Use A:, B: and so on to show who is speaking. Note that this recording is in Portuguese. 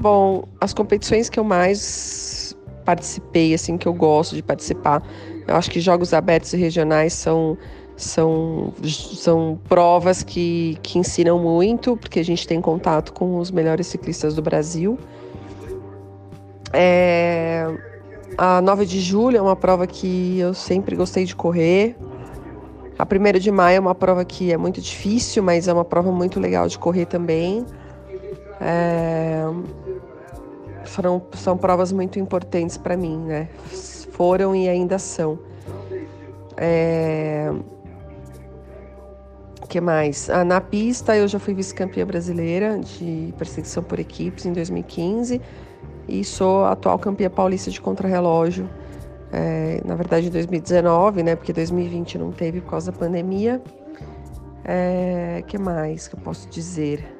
A: bom, as competições que eu mais participei, assim, que eu gosto de participar, eu acho que jogos abertos e regionais são são, são provas que, que ensinam muito, porque a gente tem contato com os melhores ciclistas do Brasil. É, a 9 de julho é uma prova que eu sempre gostei de correr. A 1 de maio é uma prova que é muito difícil, mas é uma prova muito legal de correr também. É, foram, são provas muito importantes para mim, né? Foram e ainda são. É, que mais? Ah, na pista eu já fui vice-campeã brasileira de perseguição por equipes em 2015 e sou atual campeã paulista de contrarrelógio. É, na verdade em 2019, né? Porque 2020 não teve por causa da pandemia. É, que mais que eu posso dizer?